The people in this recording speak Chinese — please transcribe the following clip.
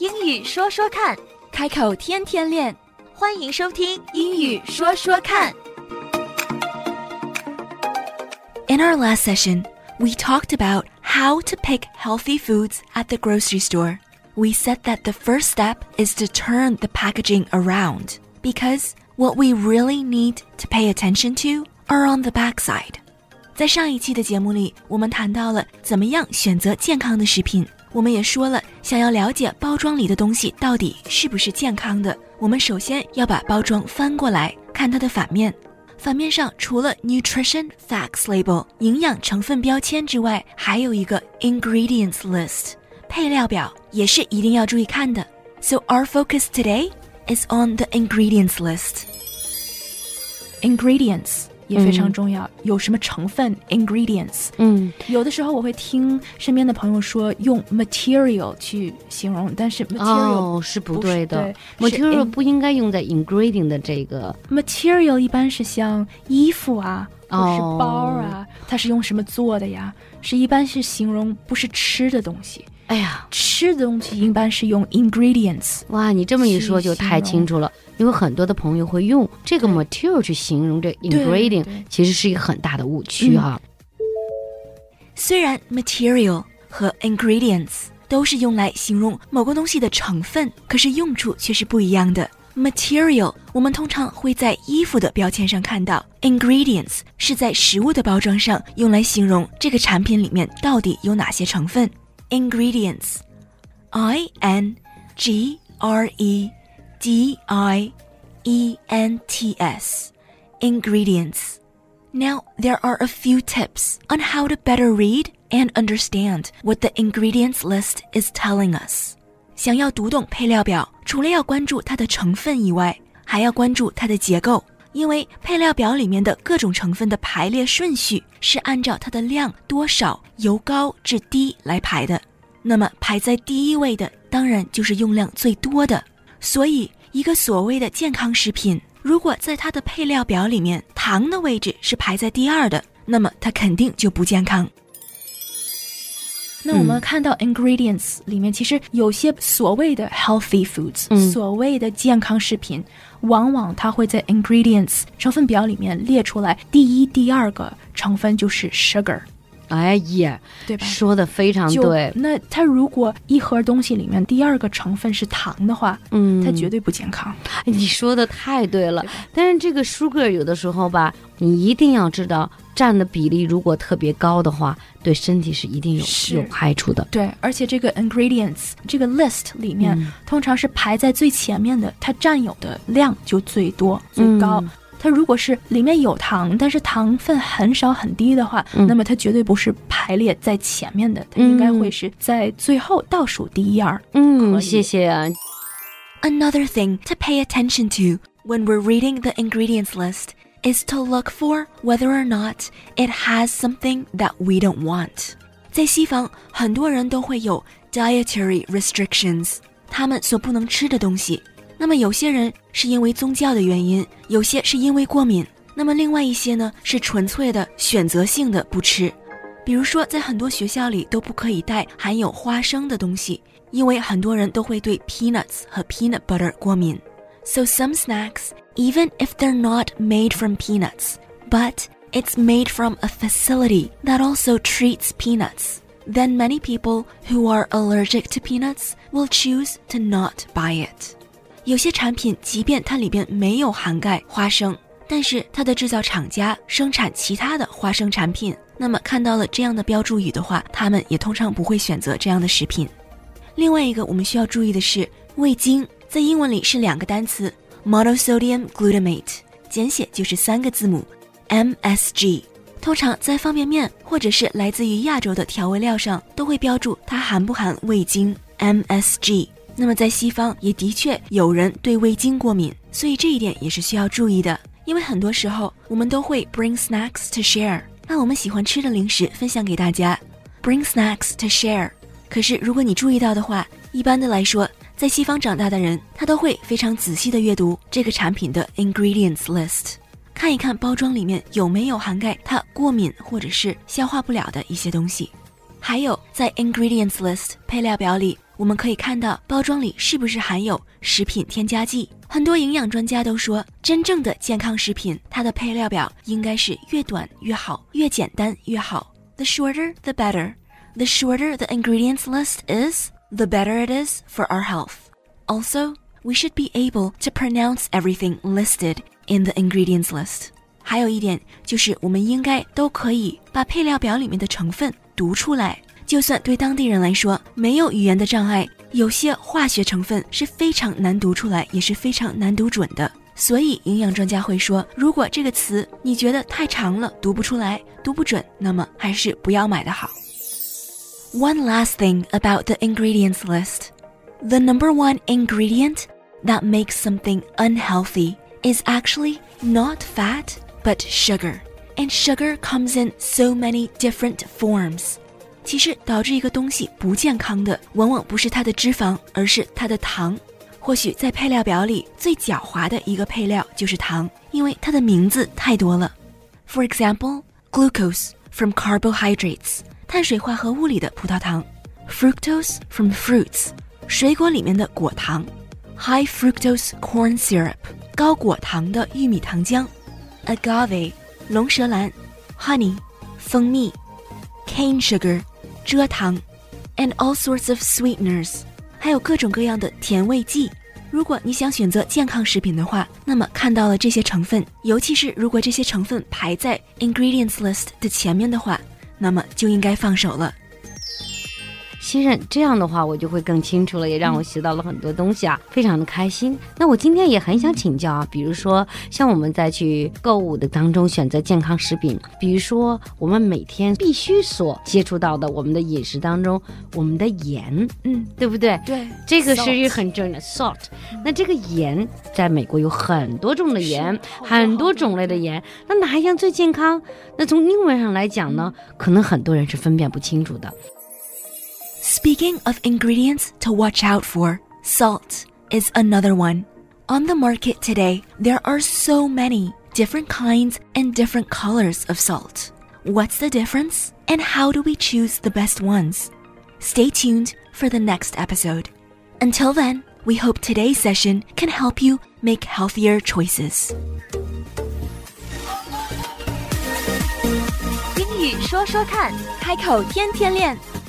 英语说说看，开口天天练。欢迎收听《英语说说看》。 In our last session, we talked about how to pick healthy foods at the grocery store. We said that the first step is to turn the packaging around because what we really need to pay attention to are on the backside. 在上一期的节目里，我们谈到了怎么样选择健康的食品。 我们也说了，想要了解包装里的东西到底是不是健康的，我们首先要把包装翻过来看它的反面。反面上除了 nutrition facts label 营养成分标签之外，还有一个 ingredients list 配料表，也是一定要注意看的。So our focus today is on the ingredients list. Ingredients 也非常重要，有什么成分 ingredients。嗯，有的时候我会听身边的朋友说用 material 去形容，但是 material、哦，是不对的。不对 material 不应该用在 ingredient 的这个 material 一般是像衣服啊，或是哦包啊，它是用什么做的呀？是一般是形容不是吃的东西，哎呀，吃的东西一般是用 ingredients。哇，你这么一说就太清楚了，因为很多的朋友会用这个 material 去形容这 ingredient，对其实是一个很大的误区哈。虽然 material 和 ingredients 都是用来形容某个东西的成分，可是用处却是不一样的。Material 我们通常会在衣服的标签上看到，ingredients 是在食物的包装上用来形容这个产品里面到底有哪些成分。Ingredients，I N G R E D I E N T S，ingredients。Now, there are a few tips on how to better read and understand what the ingredients list is telling us. 想要读懂配料表，除了要关注它的成分以外，还要关注它的结构， 因为配料表里面的各种成分的排列顺序是按照它的量多少由高至低来排的。那么排在第一位的，当然就是用量最多的。所以，一个所谓的健康食品，如果在它的配料表里面糖的位置是排在第二的，那么它肯定就不健康。那我们看到 ingredients 里面，其实有些所谓的 healthy foods，、嗯。所谓的健康食品，往往它会在 ingredients 成分表里面列出来，第一、第二个成分就是 sugar，哎呀，对吧？说的非常对，那它如果一盒东西里面第二个成分是糖的话，嗯，它绝对不健康。哎你说的太对了对，但是这个 sugar 有的时候吧，你一定要知道占的比例如果特别高的话，对身体是一定有有害处的。对，而且这个 ingredients 这个 list 里面，嗯通常是排在最前面的，它占有的量就最多最高。嗯它如果是里面有糖，但是糖分很少很低的话，嗯那么它绝对不是排列在前面的，它应该会是在最后倒数第一二。嗯，可以谢谢啊。 Another thing to pay attention to when we're reading the ingredients list is to look for whether or not it has something that we don't want. 在西方，很多人都会有 dietary restrictions，他们所不能吃的东西。那么有些人 是因为宗教的原因，有些是因为过敏，那么另外一些呢是纯粹的选择性的不吃。比如说，在很多学校里都不可以带含有花生的东西，因为很多人都会对 peanuts 和 peanut butter 过敏。So some snacks, even if they're not made from peanuts, but it's made from a facility that also treats peanuts, then many people who are allergic to peanuts will choose to not buy it. 有些产品，即便它里边没有涵盖花生，但是它的制造厂家生产其他的花生产品，那么看到了这样的标注语的话，他们也通常不会选择这样的食品。另外一个我们需要注意的是，味精在英文里是两个单词 monosodium glutamate，简写就是三个字母 MSG。通常在方便面或者是来自于亚洲的调味料上都会标注它含不含味精 MSG。那么在西方也的确有人对味精过敏，所以这一点也是需要注意的。因为很多时候我们都会 bring snacks to share，把我们喜欢吃的零食分享给大家，bring snacks to share。可是如果你注意到的话，一般的来说，在西方长大的人，他都会非常仔细的阅读这个产品的 ingredients list，看一看包装里面有没有涵盖他过敏或者是消化不了的一些东西。还有在 ingredients list 配料表里，我们可以看到包装里是不是含有食品添加剂。很多营养专家都说，真正的健康食品，它的配料表应该是越短越好，越简单越好。The shorter, the better. The shorter the ingredients list is, the better it is for our health. Also, we should be able to pronounce everything listed in the ingredients list. 还有一点就是，我们应该都可以把配料表里面的成分读出来。就算对当地人来说没有语言的障碍，有些化学成分是非常难读出来，也是非常难读准的。所以营养专家会说，如果这个词你觉得太长了，读不出来，读不准，那么还是不要买的好。One last thing about the ingredients list. The number one ingredient that makes something unhealthy is actually not fat, but sugar. And sugar comes in so many different forms. 其实导致一个东西不健康的，往往不是它的脂肪，而是它的糖。或许在配料表里最狡猾的一个配料就是糖，因为它的名字太多了。For example, glucose from carbohydrates，碳水化合物里的葡萄糖；fructose from fruits，水果里面的果糖；high fructose corn syrup，高果糖的玉米糖浆；agave，龙舌兰；honey，蜂蜜；cane sugar。蔗糖，and all sorts of sweeteners，还有各种各样的甜味剂。如果你想选择健康食品的话，那么看到了这些成分，尤其是如果这些成分排在 ingredients list 的前面的话，那么就应该放手了。其实这样的话，我就会更清楚了，也让我学到了很多东西啊，非常的开心。那我今天也很想请教啊，比如说像我们在去购物的当中选择健康食品，比如说我们每天必须所接触到的我们的饮食当中，我们的盐，嗯，对不对？对，这个是一个很重要的 salt。那这个盐在美国有很多种的盐，很多种类的盐，那哪一样最健康？那从英文上来讲呢，可能很多人是分辨不清楚的。Speaking of ingredients to watch out for, salt is another one. On the market today, there are so many different kinds and different colors of salt. What's the difference? And how do we choose the best ones? Stay tuned for the next episode. Until then, we hope today's session can help you make healthier choices. 英语说说看，开口天天练。